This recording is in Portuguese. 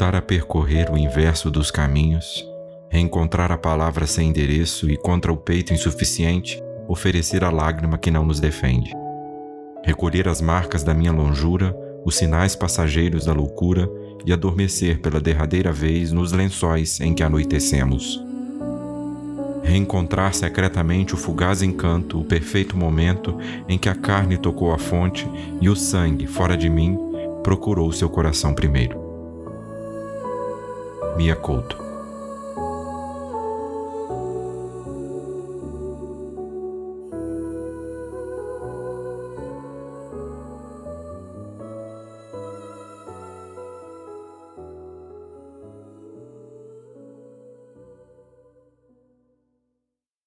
voltar a percorrer o inverso dos caminhos, reencontrar a palavra sem endereço e contra o peito insuficiente, oferecer a lágrima que não nos defende. Recolher as marcas da minha longura, os sinais passageiros da loucura e adormecer pela derradeira vez nos lençóis em que anoitecemos. Reencontrar secretamente o fugaz encanto, o perfeito momento em que a carne tocou a fonte e o sangue, fora de mim, procurou seu coração primeiro. Mia Couto